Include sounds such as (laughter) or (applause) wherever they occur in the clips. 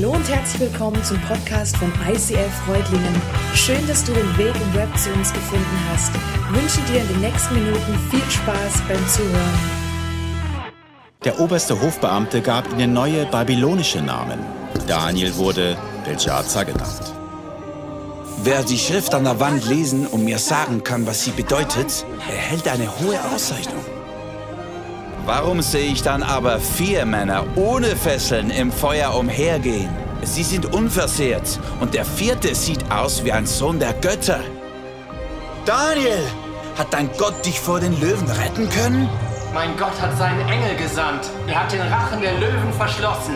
Hallo und herzlich willkommen zum Podcast von ICF Freudlingen. Schön, dass du den Weg im Web zu uns gefunden hast. Ich wünsche dir in den nächsten Minuten viel Spaß beim Zuhören. Der oberste Hofbeamte gab ihnen neue babylonische Namen. Daniel wurde Belshazzar genannt. Wer die Schrift an der Wand lesen und mir sagen kann, was sie bedeutet, erhält eine hohe Auszeichnung. Warum sehe ich dann aber vier Männer ohne Fesseln im Feuer umhergehen? Sie sind unversehrt und der vierte sieht aus wie ein Sohn der Götter. Daniel, hat dein Gott dich vor den Löwen retten können? Mein Gott hat seinen Engel gesandt. Er hat den Rachen der Löwen verschlossen.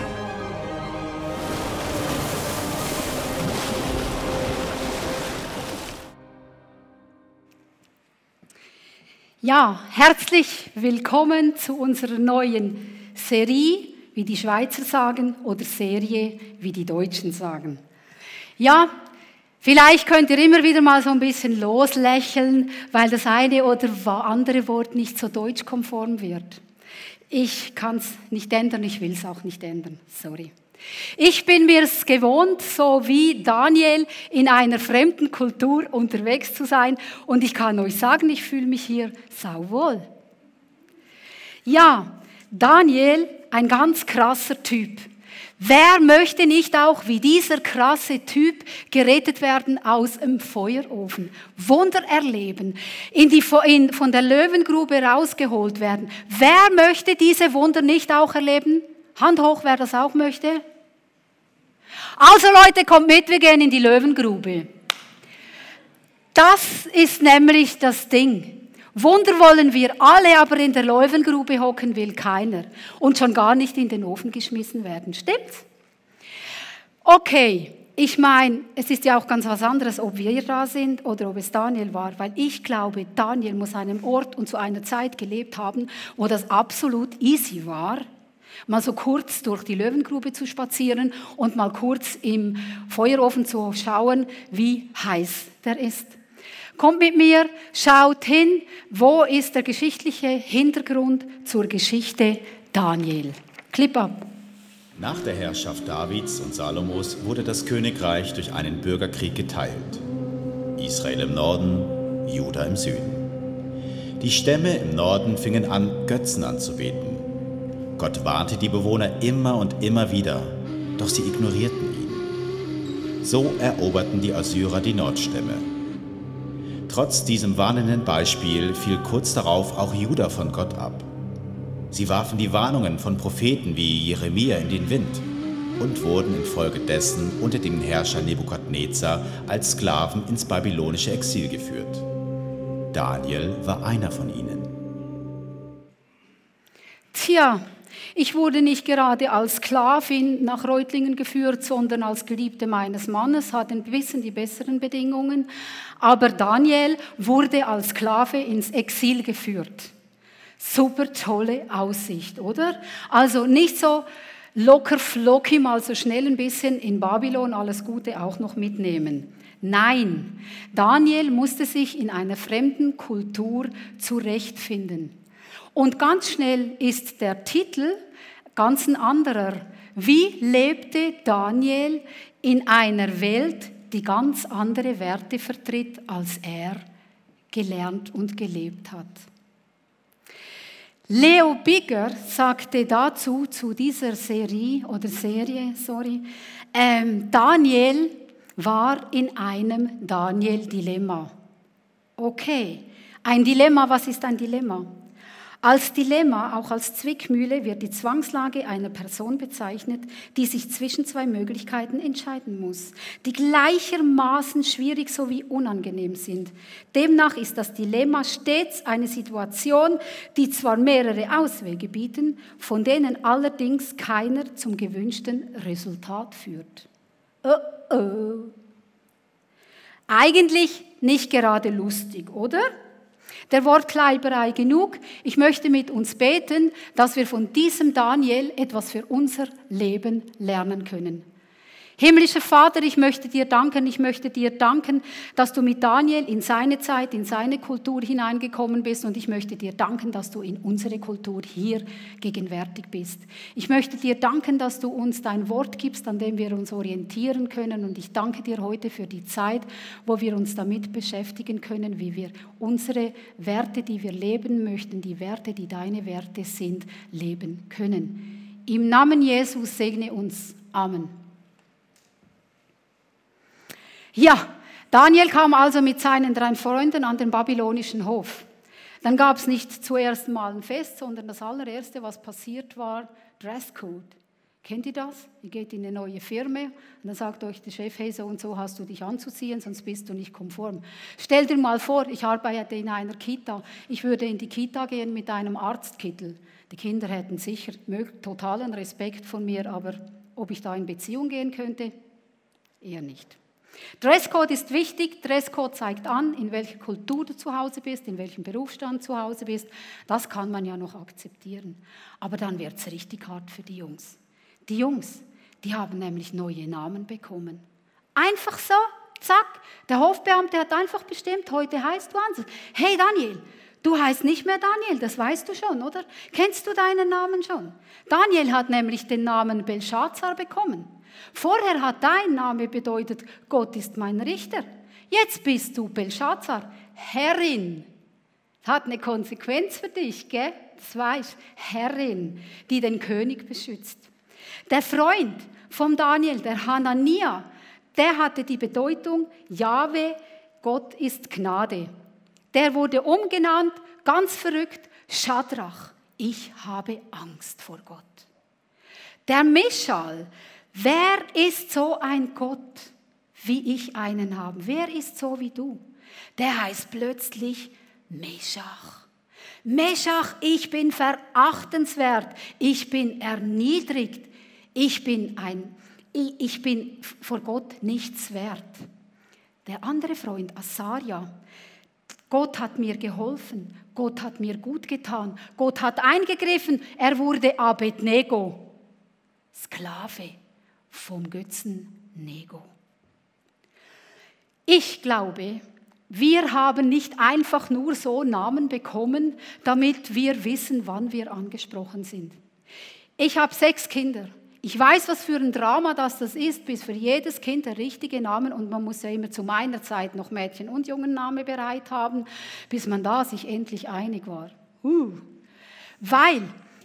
Ja, herzlich willkommen zu unserer neuen Serie, wie die Schweizer sagen, oder Serie, wie die Deutschen sagen. Ja, vielleicht könnt ihr immer wieder mal so ein bisschen loslächeln, weil das eine oder andere Wort nicht so deutschkonform wird. Ich kann es nicht ändern, ich will es auch nicht ändern. Sorry. Ich bin mir es gewohnt, so wie Daniel in einer fremden Kultur unterwegs zu sein. Und ich kann euch sagen, ich fühle mich hier sauwohl. Ja, Daniel, ein ganz krasser Typ. Wer möchte nicht auch wie dieser krasse Typ gerettet werden aus dem Feuerofen, Wunder erleben, in die, in, von der Löwengrube rausgeholt werden? Wer möchte diese Wunder nicht auch erleben? Hand hoch, wer das auch möchte. Also Leute, kommt mit, wir gehen in die Löwengrube. Das ist nämlich das Ding. Wunder wollen wir alle, aber in der Löwengrube hocken will keiner. Und schon gar nicht in den Ofen geschmissen werden. Stimmt's? Okay, ich meine, es ist ja auch ganz was anderes, ob wir da sind oder ob es Daniel war, weil ich glaube, Daniel muss an einem Ort und zu einer Zeit gelebt haben, wo das absolut easy war, mal so kurz durch die Löwengrube zu spazieren und mal kurz im Feuerofen zu schauen, wie heiß der ist. Kommt mit mir, schaut hin, wo ist der geschichtliche Hintergrund zur Geschichte Daniel. Clip ab. Nach der Herrschaft Davids und Salomos wurde das Königreich durch einen Bürgerkrieg geteilt. Israel im Norden, Juda im Süden. Die Stämme im Norden fingen an, Götzen anzubeten. Gott warnte die Bewohner immer und immer wieder, doch sie ignorierten ihn. So eroberten die Assyrer die Nordstämme. Trotz diesem warnenden Beispiel fiel kurz darauf auch Juda von Gott ab. Sie warfen die Warnungen von Propheten wie Jeremia in den Wind und wurden infolgedessen unter dem Herrscher Nebukadnezar als Sklaven ins babylonische Exil geführt. Daniel war einer von ihnen. Tja, ich wurde nicht gerade als Sklavin nach Reutlingen geführt, sondern als Geliebte meines Mannes, hatte ein bisschen die besseren Bedingungen. Aber Daniel wurde als Sklave ins Exil geführt. Super tolle Aussicht, oder? Also nicht so locker flockig mal so schnell ein bisschen in Babylon alles Gute auch noch mitnehmen. Nein, Daniel musste sich in einer fremden Kultur zurechtfinden. Und ganz schnell ist der Titel ganz ein anderer. Wie lebte Daniel in einer Welt, die ganz andere Werte vertritt, als er gelernt und gelebt hat? Leo Bigger sagte dazu, zu dieser Serie oder Serie, sorry, ähm, Daniel war in einem Daniel-Dilemma. Okay, ein Dilemma, was ist ein Dilemma? Als Dilemma, auch als Zwickmühle, wird die Zwangslage einer Person bezeichnet, die sich zwischen zwei Möglichkeiten entscheiden muss, die gleichermaßen schwierig sowie unangenehm sind. Demnach ist das Dilemma stets eine Situation, die zwar mehrere Auswege bieten, von denen allerdings keiner zum gewünschten Resultat führt. Oh oh. Eigentlich nicht gerade lustig, oder? Der Wortkleiberei genug. Ich möchte mit uns beten, dass wir von diesem Daniel etwas für unser Leben lernen können. Himmlischer Vater, ich möchte dir danken, ich möchte dir danken, dass du mit Daniel in seine Zeit, in seine Kultur hineingekommen bist und ich möchte dir danken, dass du in unsere Kultur hier gegenwärtig bist. Ich möchte dir danken, dass du uns dein Wort gibst, an dem wir uns orientieren können und ich danke dir heute für die Zeit, wo wir uns damit beschäftigen können, wie wir unsere Werte, die wir leben möchten, die Werte, die deine Werte sind, leben können. Im Namen Jesus segne uns. Amen. Ja, Daniel kam also mit seinen drei Freunden an den babylonischen Hof. Dann gab es nicht zuerst mal ein Fest, sondern das allererste, was passiert war, Dresscode. Kennt ihr das? Ihr geht in eine neue Firma und dann sagt euch der Chef, hey, so und so hast du dich anzuziehen, sonst bist du nicht konform. Stell dir mal vor, ich arbeite in einer Kita. Ich würde in die Kita gehen mit einem Arztkittel. Die Kinder hätten sicher totalen Respekt von mir, aber ob ich da in Beziehung gehen könnte, eher nicht. Dresscode ist wichtig. Dresscode zeigt an, in welcher Kultur du zu Hause bist, in welchem Berufsstand zu Hause bist. Das kann man ja noch akzeptieren. Aber dann wird es richtig hart für die Jungs. Die Jungs, die haben nämlich neue Namen bekommen. Einfach so, zack. Der Hofbeamte hat einfach bestimmt, heute heißt du anders. Hey Daniel, du heißt nicht mehr Daniel, das weißt du schon, oder? Kennst du deinen Namen schon? Daniel hat nämlich den Namen Belshazzar bekommen. Vorher hat dein Name bedeutet, Gott ist mein Richter. Jetzt bist du Belshazzar, Herrin. Hat eine Konsequenz für dich, gell? Das weißt, Herrin, die den König beschützt. Der Freund von Daniel, der Hanania, der hatte die Bedeutung, Jahwe, Gott ist Gnade. Der wurde umgenannt, ganz verrückt, Schadrach, ich habe Angst vor Gott. Der Mischal, Wer ist so ein Gott, wie ich einen habe? Wer ist so wie du? Der heißt plötzlich Meshach. Meshach, ich bin verachtenswert, ich bin erniedrigt, ich bin ein, ich bin vor Gott nichts wert. Der andere Freund, Asaria, Gott hat mir geholfen, Gott hat mir gut getan, Gott hat eingegriffen, er wurde Abednego, Sklave vom Götzen Nego. Ich glaube, wir haben nicht einfach nur so Namen bekommen, damit wir wissen, wann wir angesprochen sind. Ich habe sechs Kinder. Ich weiß, was für ein Drama das, das ist, bis für jedes Kind der richtige Name und man muss ja immer zu meiner Zeit noch Mädchen- und Jungenname bereit haben, bis man da sich endlich einig war. Uh. Weil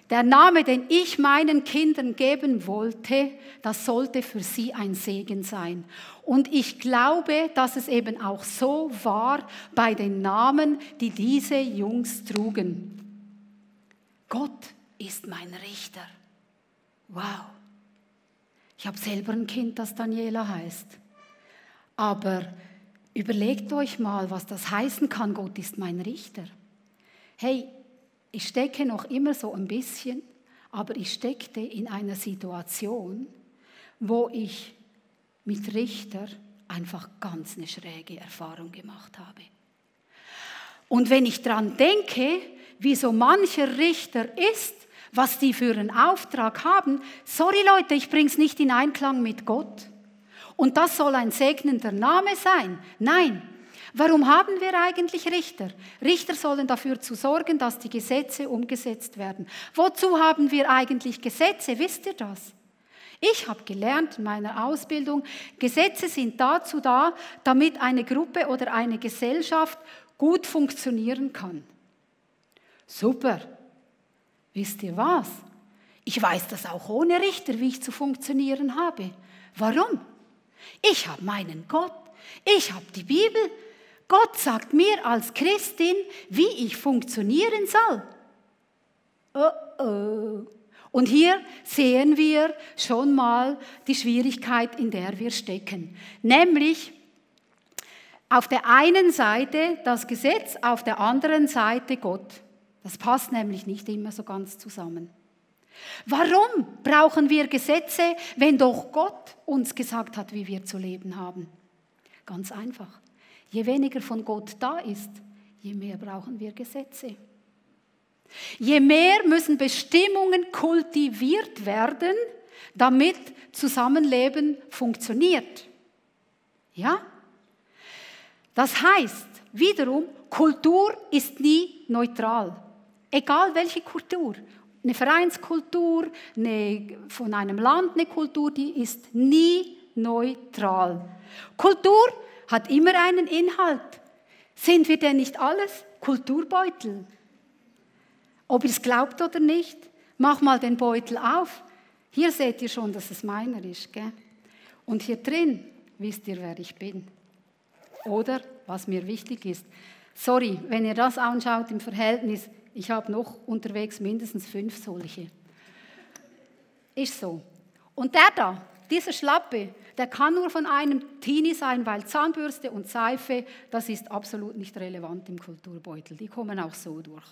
der Name, den ich meinen Kindern geben wollte, das sollte für sie ein Segen sein. Und ich glaube, dass es eben auch so war bei den Namen, die diese Jungs trugen. Gott ist mein Richter. Wow. Ich habe selber ein Kind, das Daniela heißt. Aber überlegt euch mal, was das heißen kann, Gott ist mein Richter. Hey, ich stecke noch immer so ein bisschen, aber ich steckte in einer Situation, wo ich mit Richter einfach ganz eine schräge Erfahrung gemacht habe. Und wenn ich daran denke, wie so mancher Richter ist, was die für einen Auftrag haben, sorry Leute, ich bringe es nicht in Einklang mit Gott. Und das soll ein segnender Name sein. Nein, Warum haben wir eigentlich Richter? Richter sollen dafür zu sorgen, dass die Gesetze umgesetzt werden. Wozu haben wir eigentlich Gesetze? Wisst ihr das? Ich habe gelernt in meiner Ausbildung, Gesetze sind dazu da, damit eine Gruppe oder eine Gesellschaft gut funktionieren kann. Super. Wisst ihr was? Ich weiß das auch ohne Richter, wie ich zu funktionieren habe. Warum? Ich habe meinen Gott. Ich habe die Bibel. Gott sagt mir als Christin, wie ich funktionieren soll. Oh oh. Und hier sehen wir schon mal die Schwierigkeit, in der wir stecken. Nämlich auf der einen Seite das Gesetz, auf der anderen Seite Gott. Das passt nämlich nicht immer so ganz zusammen. Warum brauchen wir Gesetze, wenn doch Gott uns gesagt hat, wie wir zu leben haben? Ganz einfach. Je weniger von Gott da ist, je mehr brauchen wir Gesetze. Je mehr müssen Bestimmungen kultiviert werden, damit Zusammenleben funktioniert. Ja? Das heißt, wiederum, Kultur ist nie neutral. Egal welche Kultur. Eine Vereinskultur, eine, von einem Land eine Kultur, die ist nie neutral. Kultur hat immer einen Inhalt. Sind wir denn nicht alles Kulturbeutel? Ob ihr es glaubt oder nicht, mach mal den Beutel auf. Hier seht ihr schon, dass es meiner ist. Gell? Und hier drin wisst ihr, wer ich bin. Oder was mir wichtig ist. Sorry, wenn ihr das anschaut im Verhältnis, ich habe noch unterwegs mindestens fünf solche. Ist so. Und der da, dieser Schlappe, der kann nur von einem Teenie sein, weil Zahnbürste und Seife, das ist absolut nicht relevant im Kulturbeutel. Die kommen auch so durch.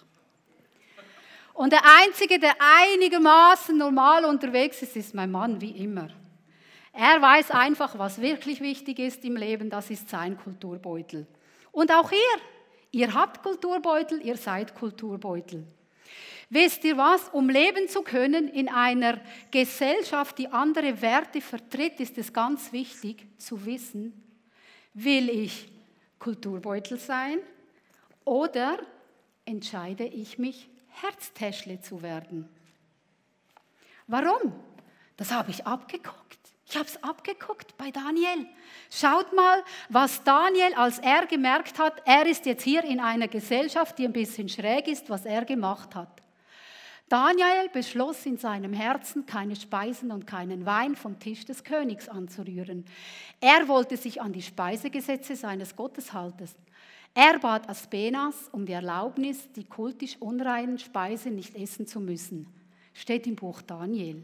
Und der Einzige, der einigermaßen normal unterwegs ist, ist mein Mann, wie immer. Er weiß einfach, was wirklich wichtig ist im Leben, das ist sein Kulturbeutel. Und auch ihr, ihr habt Kulturbeutel, ihr seid Kulturbeutel. Wisst ihr was? Um leben zu können in einer Gesellschaft, die andere Werte vertritt, ist es ganz wichtig zu wissen, will ich Kulturbeutel sein oder entscheide ich mich Herztäschle zu werden. Warum? Das habe ich abgeguckt. Ich habe es abgeguckt bei Daniel. Schaut mal, was Daniel, als er gemerkt hat, er ist jetzt hier in einer Gesellschaft, die ein bisschen schräg ist, was er gemacht hat. Daniel beschloss in seinem Herzen, keine Speisen und keinen Wein vom Tisch des Königs anzurühren. Er wollte sich an die Speisegesetze seines Gottes halten. Er bat Aspenas um die Erlaubnis, die kultisch unreinen Speisen nicht essen zu müssen. Steht im Buch Daniel.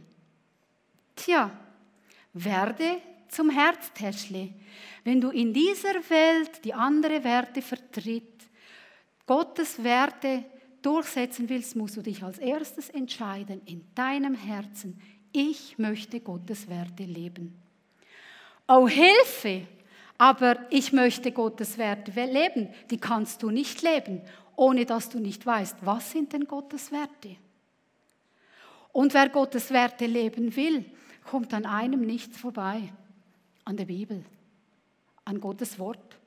Tja, werde zum Herztäschle. Wenn du in dieser Welt die andere Werte vertritt, Gottes Werte durchsetzen willst, musst du dich als erstes entscheiden in deinem Herzen, ich möchte Gottes Werte leben. Oh Hilfe, aber ich möchte Gottes Werte leben. Die kannst du nicht leben, ohne dass du nicht weißt, was sind denn Gottes Werte. Und wer Gottes Werte leben will, kommt an einem nichts vorbei, an der Bibel, an Gottes Wort.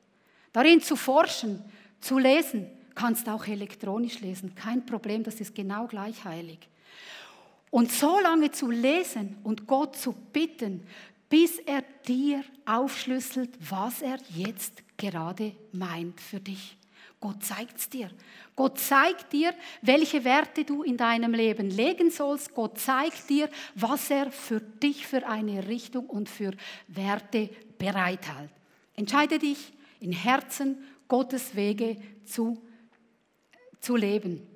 Darin zu forschen, zu lesen, kannst auch elektronisch lesen, kein Problem, das ist genau gleich heilig. Und so lange zu lesen und Gott zu bitten, bis er dir aufschlüsselt, was er jetzt gerade meint für dich. Gott zeigt es dir. Gott zeigt dir, welche Werte du in deinem Leben legen sollst. Gott zeigt dir, was er für dich für eine Richtung und für Werte bereithält. Entscheide dich in Herzen Gottes Wege zu, zu leben.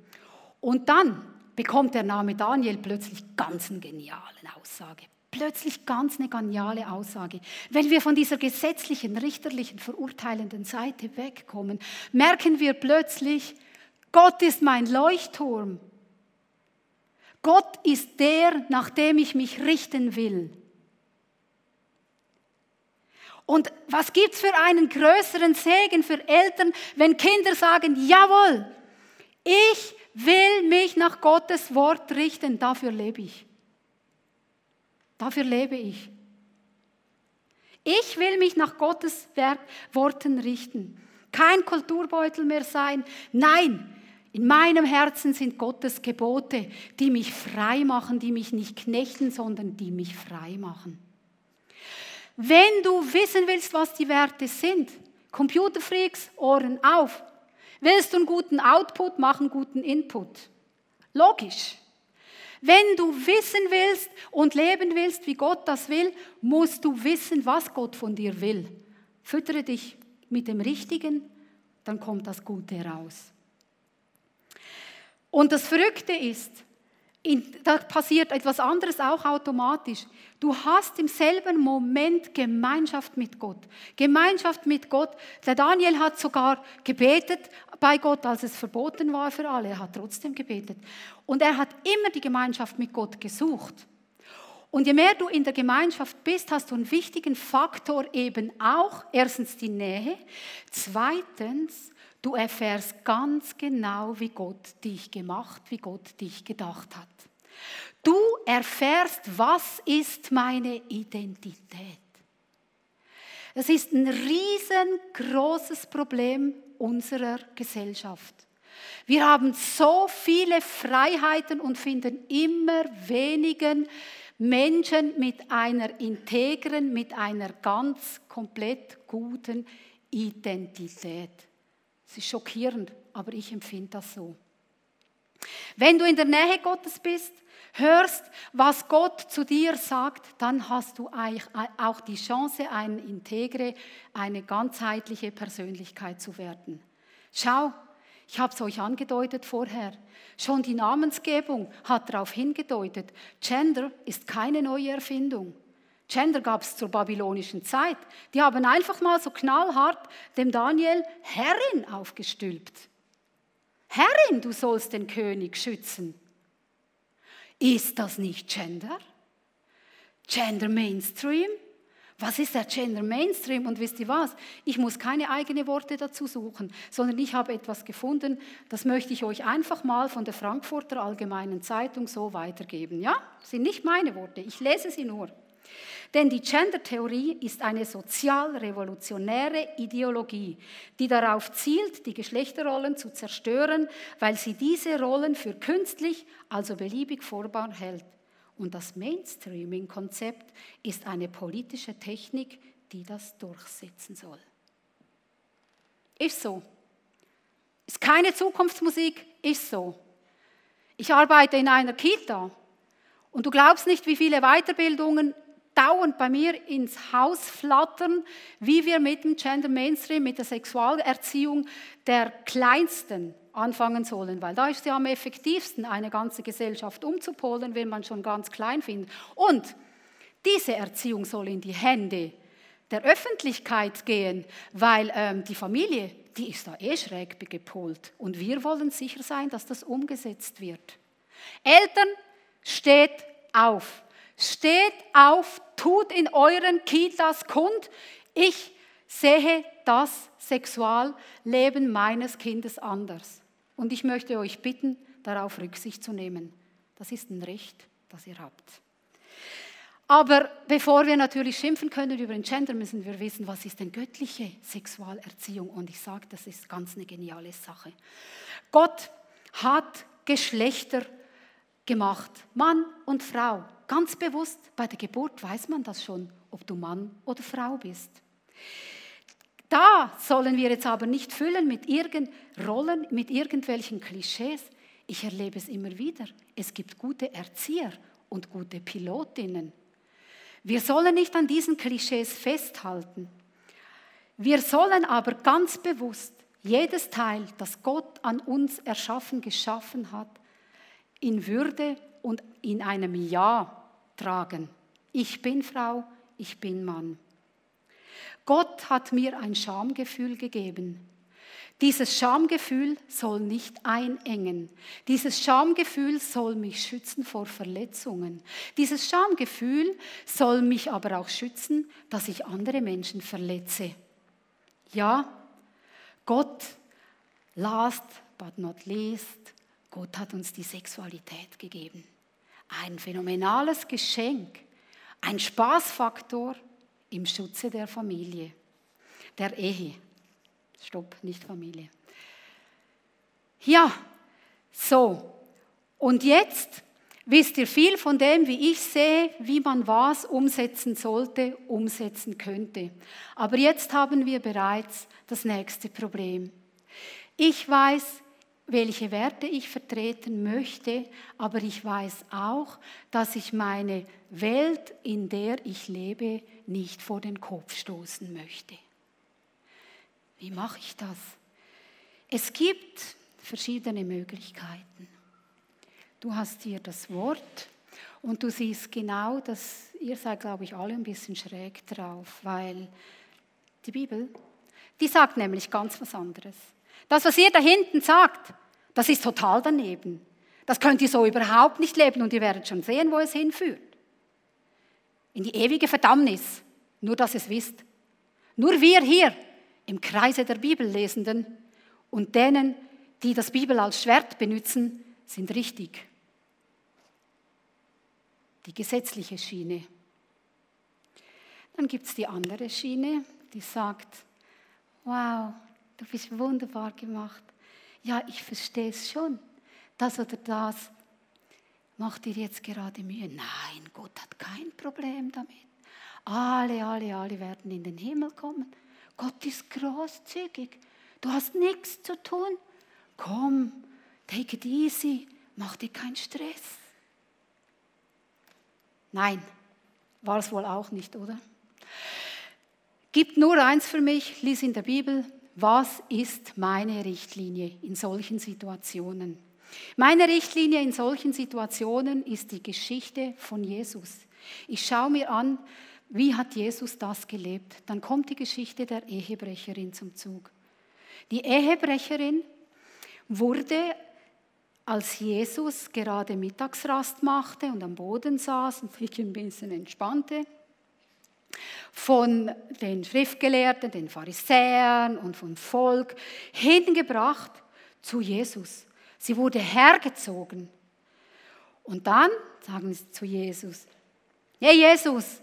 Und dann bekommt der Name Daniel plötzlich ganz eine geniale Aussage plötzlich ganz eine geniale Aussage. Wenn wir von dieser gesetzlichen, richterlichen, verurteilenden Seite wegkommen, merken wir plötzlich, Gott ist mein Leuchtturm. Gott ist der, nach dem ich mich richten will. Und was gibt es für einen größeren Segen für Eltern, wenn Kinder sagen, jawohl, ich will mich nach Gottes Wort richten, dafür lebe ich. Dafür lebe ich. Ich will mich nach Gottes Worten richten. Kein Kulturbeutel mehr sein. Nein, in meinem Herzen sind Gottes Gebote, die mich frei machen, die mich nicht knechten, sondern die mich frei machen. Wenn du wissen willst, was die Werte sind, Computerfreaks, Ohren auf. Willst du einen guten Output, mach einen guten Input. Logisch. Wenn du wissen willst und leben willst, wie Gott das will, musst du wissen, was Gott von dir will. Füttere dich mit dem Richtigen, dann kommt das Gute heraus. Und das Verrückte ist, da passiert etwas anderes auch automatisch. Du hast im selben Moment Gemeinschaft mit Gott. Gemeinschaft mit Gott. Der Daniel hat sogar gebetet bei Gott, als es verboten war für alle. Er hat trotzdem gebetet. Und er hat immer die Gemeinschaft mit Gott gesucht. Und je mehr du in der Gemeinschaft bist, hast du einen wichtigen Faktor eben auch. Erstens die Nähe. Zweitens, du erfährst ganz genau, wie Gott dich gemacht, wie Gott dich gedacht hat. Du erfährst, was ist meine Identität. Das ist ein riesengroßes Problem unserer Gesellschaft. Wir haben so viele Freiheiten und finden immer weniger Menschen mit einer integren, mit einer ganz komplett guten Identität. Es ist schockierend, aber ich empfinde das so. Wenn du in der Nähe Gottes bist, hörst, was Gott zu dir sagt, dann hast du auch die Chance, eine integre, eine ganzheitliche Persönlichkeit zu werden. Schau, ich habe es euch angedeutet vorher. Schon die Namensgebung hat darauf hingedeutet, Gender ist keine neue Erfindung. Gender gab es zur babylonischen Zeit. Die haben einfach mal so knallhart dem Daniel Herrin aufgestülpt. Herrin, du sollst den König schützen. Ist das nicht Gender? Gender Mainstream? Was ist der Gender Mainstream? Und wisst ihr was? Ich muss keine eigenen Worte dazu suchen, sondern ich habe etwas gefunden, das möchte ich euch einfach mal von der Frankfurter Allgemeinen Zeitung so weitergeben. Ja, das sind nicht meine Worte, ich lese sie nur. Denn die Gender-Theorie ist eine sozialrevolutionäre Ideologie, die darauf zielt, die Geschlechterrollen zu zerstören, weil sie diese Rollen für künstlich, also beliebig formbar hält. Und das Mainstreaming-Konzept ist eine politische Technik, die das durchsetzen soll. Ist so. Ist keine Zukunftsmusik, ist so. Ich arbeite in einer Kita und du glaubst nicht, wie viele Weiterbildungen dauernd bei mir ins Haus flattern, wie wir mit dem Gender Mainstream, mit der Sexualerziehung der Kleinsten anfangen sollen, weil da ist ja am effektivsten, eine ganze Gesellschaft umzupolen, wenn man schon ganz klein findet. Und diese Erziehung soll in die Hände der Öffentlichkeit gehen, weil ähm, die Familie, die ist da eh schräg gepolt. Und wir wollen sicher sein, dass das umgesetzt wird. Eltern, steht auf. Steht auf, tut in euren Kitas kund, ich sehe das Sexualleben meines Kindes anders. Und ich möchte euch bitten, darauf Rücksicht zu nehmen. Das ist ein Recht, das ihr habt. Aber bevor wir natürlich schimpfen können über den Gender, müssen wir wissen, was ist denn göttliche Sexualerziehung? Und ich sage, das ist ganz eine geniale Sache. Gott hat Geschlechter gemacht, Mann und Frau. Ganz bewusst, bei der Geburt weiß man das schon, ob du Mann oder Frau bist. Da sollen wir jetzt aber nicht füllen mit irgend Rollen, mit irgendwelchen Klischees. Ich erlebe es immer wieder. Es gibt gute Erzieher und gute Pilotinnen. Wir sollen nicht an diesen Klischees festhalten. Wir sollen aber ganz bewusst jedes Teil, das Gott an uns erschaffen, geschaffen hat, in Würde und in einem Ja tragen. Ich bin Frau, ich bin Mann. Gott hat mir ein Schamgefühl gegeben. Dieses Schamgefühl soll nicht einengen. Dieses Schamgefühl soll mich schützen vor Verletzungen. Dieses Schamgefühl soll mich aber auch schützen, dass ich andere Menschen verletze. Ja, Gott, last but not least, Gott hat uns die Sexualität gegeben. Ein phänomenales Geschenk, ein Spaßfaktor, im Schutze der Familie, der Ehe. Stopp, nicht Familie. Ja, so. Und jetzt wisst ihr viel von dem, wie ich sehe, wie man was umsetzen sollte, umsetzen könnte. Aber jetzt haben wir bereits das nächste Problem. Ich weiß, welche Werte ich vertreten möchte, aber ich weiß auch, dass ich meine Welt, in der ich lebe, nicht vor den Kopf stoßen möchte. Wie mache ich das? Es gibt verschiedene Möglichkeiten. Du hast hier das Wort und du siehst genau, dass ihr seid, glaube ich, alle ein bisschen schräg drauf, weil die Bibel, die sagt nämlich ganz was anderes. Das, was ihr da hinten sagt, das ist total daneben. Das könnt ihr so überhaupt nicht leben und ihr werdet schon sehen, wo es hinführt. In die ewige Verdammnis. Nur, dass es wisst. Nur wir hier im Kreise der Bibellesenden und denen, die das Bibel als Schwert benutzen, sind richtig. die gesetzliche Schiene. Dann gibt es die andere Schiene, die sagt, wow, du bist wunderbar gemacht. Ja, ich verstehe es schon. Das oder das macht dir jetzt gerade Mühe. Nein, Gott hat kein Problem damit. Alle, alle, alle werden in den Himmel kommen. Gott ist großzügig. Du hast nichts zu tun. Komm, take it easy, mach dir keinen Stress. Nein, war es wohl auch nicht, oder? Gibt nur eins für mich, lies in der Bibel, was ist meine Richtlinie in solchen Situationen? Meine Richtlinie in solchen Situationen ist die Geschichte von Jesus. Ich schaue mir an, wie hat Jesus das gelebt? Dann kommt die Geschichte der Ehebrecherin zum Zug. Die Ehebrecherin wurde, als Jesus gerade Mittagsrast machte und am Boden saß (laughs) und sich ein bisschen entspannte, von den Schriftgelehrten, den Pharisäern und vom Volk hingebracht zu Jesus. Sie wurde hergezogen. Und dann sagen sie zu Jesus, hey Jesus,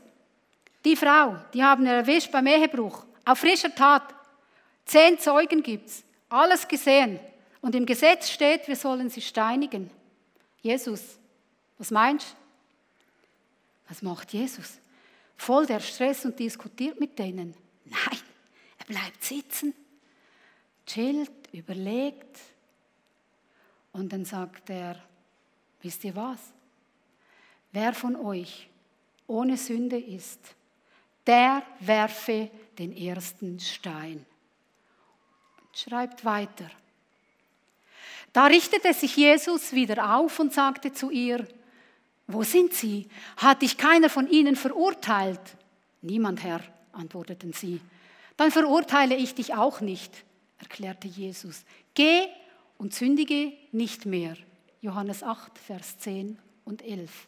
die Frau, die haben erwischt beim Ehebruch, auf frischer Tat. Zehn Zeugen gibt es, alles gesehen. Und im Gesetz steht, wir sollen sie steinigen. Jesus, was meinst du? Was macht Jesus? Voll der Stress und diskutiert mit denen. Nein, er bleibt sitzen, chillt, überlegt und dann sagt er, wisst ihr was? Wer von euch ohne Sünde ist, der werfe den ersten Stein. Und schreibt weiter. Da richtete sich Jesus wieder auf und sagte zu ihr, wo sind sie? Hat dich keiner von ihnen verurteilt? Niemand, Herr, antworteten sie. Dann verurteile ich dich auch nicht, erklärte Jesus. Geh und sündige nicht mehr. Johannes 8, Vers 10 und 11.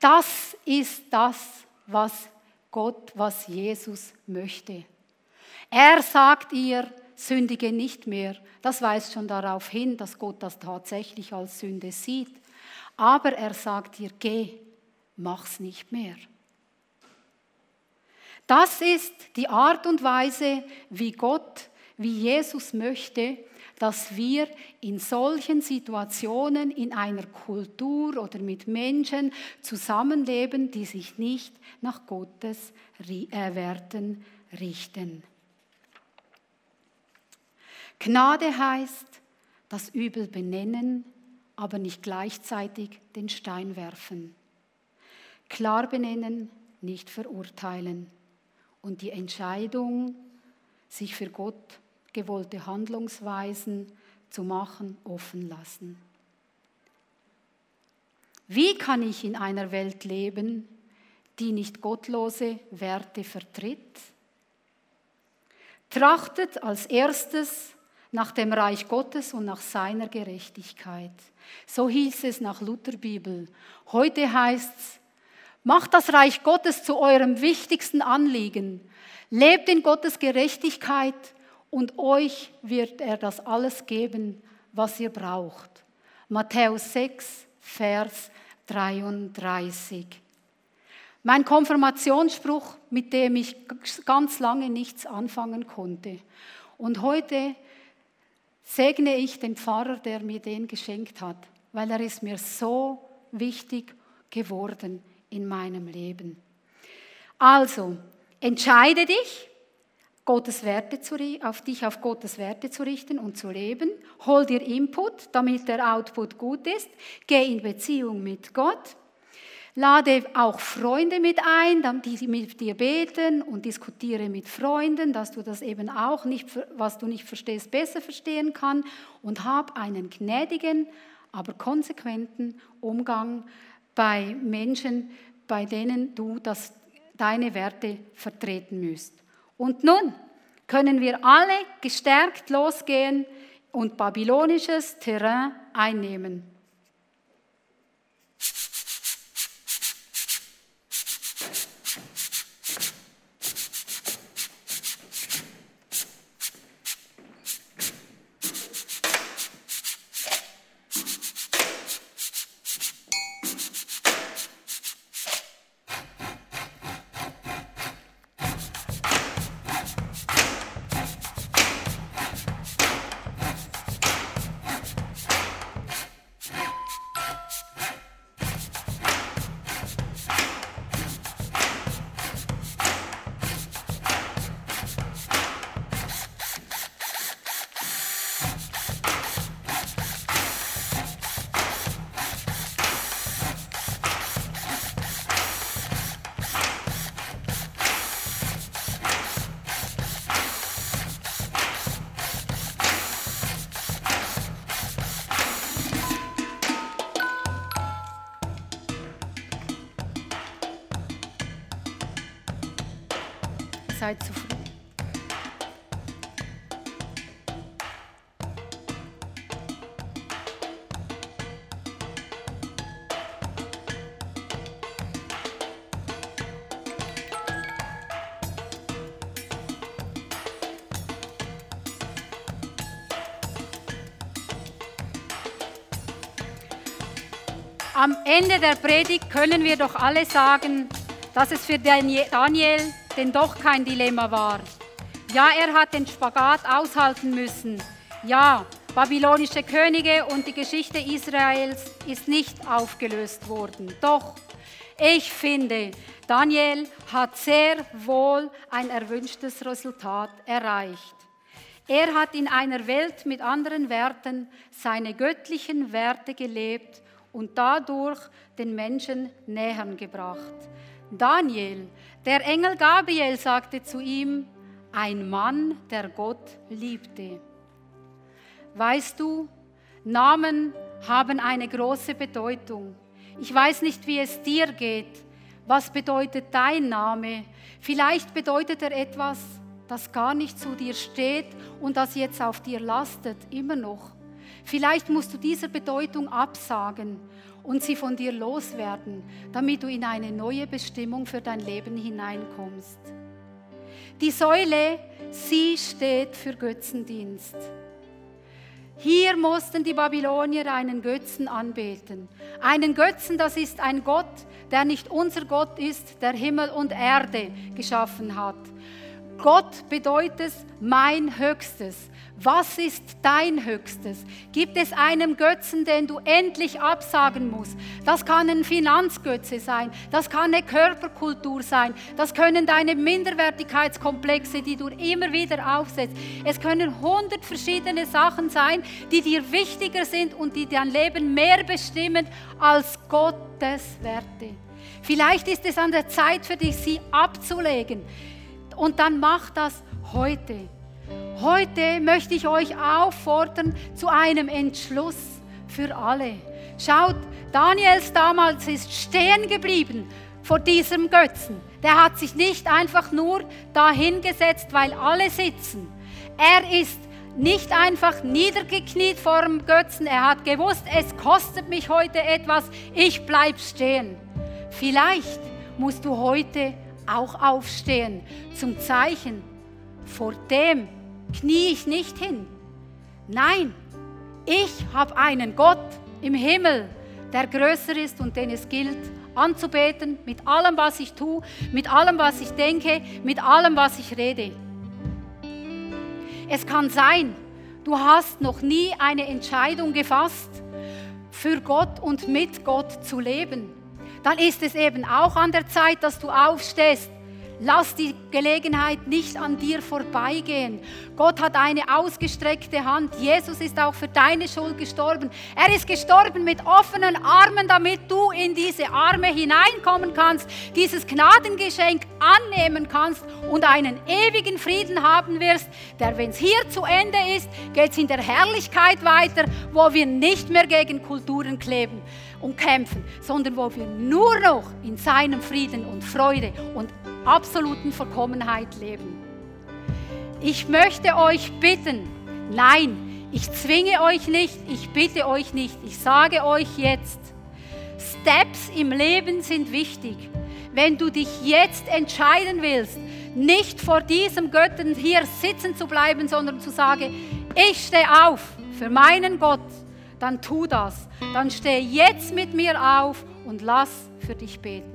Das ist das, was Gott, was Jesus möchte. Er sagt ihr, sündige nicht mehr. Das weist schon darauf hin, dass Gott das tatsächlich als Sünde sieht. Aber er sagt dir, geh, mach's nicht mehr. Das ist die Art und Weise, wie Gott, wie Jesus möchte, dass wir in solchen Situationen in einer Kultur oder mit Menschen zusammenleben, die sich nicht nach Gottes äh, Werten richten. Gnade heißt das Übel benennen, aber nicht gleichzeitig den Stein werfen. Klar benennen, nicht verurteilen und die Entscheidung, sich für Gott gewollte Handlungsweisen zu machen, offen lassen. Wie kann ich in einer Welt leben, die nicht gottlose Werte vertritt? Trachtet als erstes nach dem Reich Gottes und nach seiner Gerechtigkeit. So hieß es nach Lutherbibel. Heute heißt es, macht das Reich Gottes zu eurem wichtigsten Anliegen. Lebt in Gottes Gerechtigkeit und euch wird er das alles geben, was ihr braucht. Matthäus 6, Vers 33. Mein Konfirmationsspruch, mit dem ich ganz lange nichts anfangen konnte. Und heute segne ich den Pfarrer, der mir den geschenkt hat, weil er ist mir so wichtig geworden in meinem Leben. Also, entscheide dich, Gottes Werte zu, auf dich auf Gottes Werte zu richten und zu leben. Hol dir Input, damit der Output gut ist. Geh in Beziehung mit Gott. Lade auch Freunde mit ein, die mit dir beten und diskutiere mit Freunden, dass du das eben auch nicht, was du nicht verstehst, besser verstehen kann und hab einen gnädigen, aber konsequenten Umgang bei Menschen, bei denen du das, deine Werte vertreten müsst. Und nun können wir alle gestärkt losgehen und babylonisches Terrain einnehmen. Am Ende der Predigt können wir doch alle sagen, dass es für Daniel denn doch kein Dilemma war. Ja, er hat den Spagat aushalten müssen. Ja, babylonische Könige und die Geschichte Israels ist nicht aufgelöst worden. Doch, ich finde, Daniel hat sehr wohl ein erwünschtes Resultat erreicht. Er hat in einer Welt mit anderen Werten seine göttlichen Werte gelebt und dadurch den Menschen nähern gebracht. Daniel, der Engel Gabriel sagte zu ihm, ein Mann, der Gott liebte. Weißt du, Namen haben eine große Bedeutung. Ich weiß nicht, wie es dir geht. Was bedeutet dein Name? Vielleicht bedeutet er etwas, das gar nicht zu dir steht und das jetzt auf dir lastet, immer noch. Vielleicht musst du dieser Bedeutung absagen und sie von dir loswerden, damit du in eine neue Bestimmung für dein Leben hineinkommst. Die Säule, sie steht für Götzendienst. Hier mussten die Babylonier einen Götzen anbeten. Einen Götzen, das ist ein Gott, der nicht unser Gott ist, der Himmel und Erde geschaffen hat. Gott bedeutet mein Höchstes. Was ist dein Höchstes? Gibt es einen Götzen, den du endlich absagen musst? Das kann ein Finanzgötze sein, das kann eine Körperkultur sein, das können deine Minderwertigkeitskomplexe, die du immer wieder aufsetzt. Es können hundert verschiedene Sachen sein, die dir wichtiger sind und die dein Leben mehr bestimmen als Gottes Werte. Vielleicht ist es an der Zeit für dich, sie abzulegen. Und dann mach das heute. Heute möchte ich euch auffordern zu einem Entschluss für alle. Schaut, Daniels damals ist stehen geblieben vor diesem Götzen. Der hat sich nicht einfach nur dahingesetzt, weil alle sitzen. Er ist nicht einfach niedergekniet vor dem Götzen. Er hat gewusst, es kostet mich heute etwas, ich bleib stehen. Vielleicht musst du heute auch aufstehen zum Zeichen vor dem, knie ich nicht hin. Nein, ich habe einen Gott im Himmel, der größer ist und den es gilt anzubeten mit allem, was ich tue, mit allem, was ich denke, mit allem, was ich rede. Es kann sein, du hast noch nie eine Entscheidung gefasst, für Gott und mit Gott zu leben. Dann ist es eben auch an der Zeit, dass du aufstehst Lass die Gelegenheit nicht an dir vorbeigehen. Gott hat eine ausgestreckte Hand. Jesus ist auch für deine Schuld gestorben. Er ist gestorben mit offenen Armen, damit du in diese Arme hineinkommen kannst, dieses Gnadengeschenk annehmen kannst und einen ewigen Frieden haben wirst, der, wenn es hier zu Ende ist, geht es in der Herrlichkeit weiter, wo wir nicht mehr gegen Kulturen kleben und kämpfen, sondern wo wir nur noch in seinem Frieden und Freude und absoluten Vollkommenheit leben. Ich möchte euch bitten, nein, ich zwinge euch nicht, ich bitte euch nicht, ich sage euch jetzt, Steps im Leben sind wichtig. Wenn du dich jetzt entscheiden willst, nicht vor diesem Götten hier sitzen zu bleiben, sondern zu sagen, ich stehe auf für meinen Gott, dann tu das. Dann steh jetzt mit mir auf und lass für dich beten.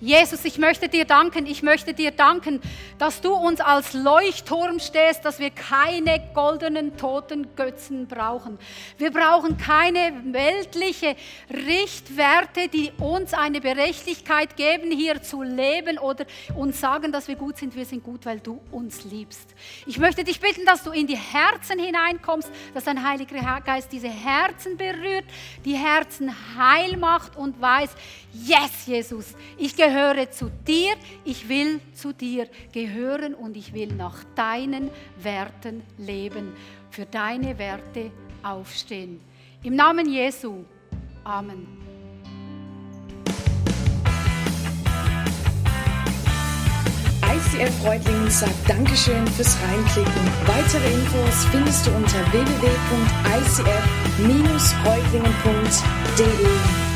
Jesus, ich möchte dir danken, ich möchte dir danken, dass du uns als Leuchtturm stehst, dass wir keine goldenen toten Götzen brauchen. Wir brauchen keine weltliche Richtwerte, die uns eine Berechtigkeit geben, hier zu leben oder uns sagen, dass wir gut sind. Wir sind gut, weil du uns liebst. Ich möchte dich bitten, dass du in die Herzen hineinkommst, dass dein Heiliger Geist diese Herzen berührt, die Herzen heil macht und weiß, yes, Jesus, ich gehöre zu dir, ich will zu dir gehören und ich will nach deinen Werten leben, für deine Werte aufstehen. Im Namen Jesu. Amen. ICF Freudlingen sagt Dankeschön fürs Reinklicken. Weitere Infos findest du unter www.icf-freudlingen.de.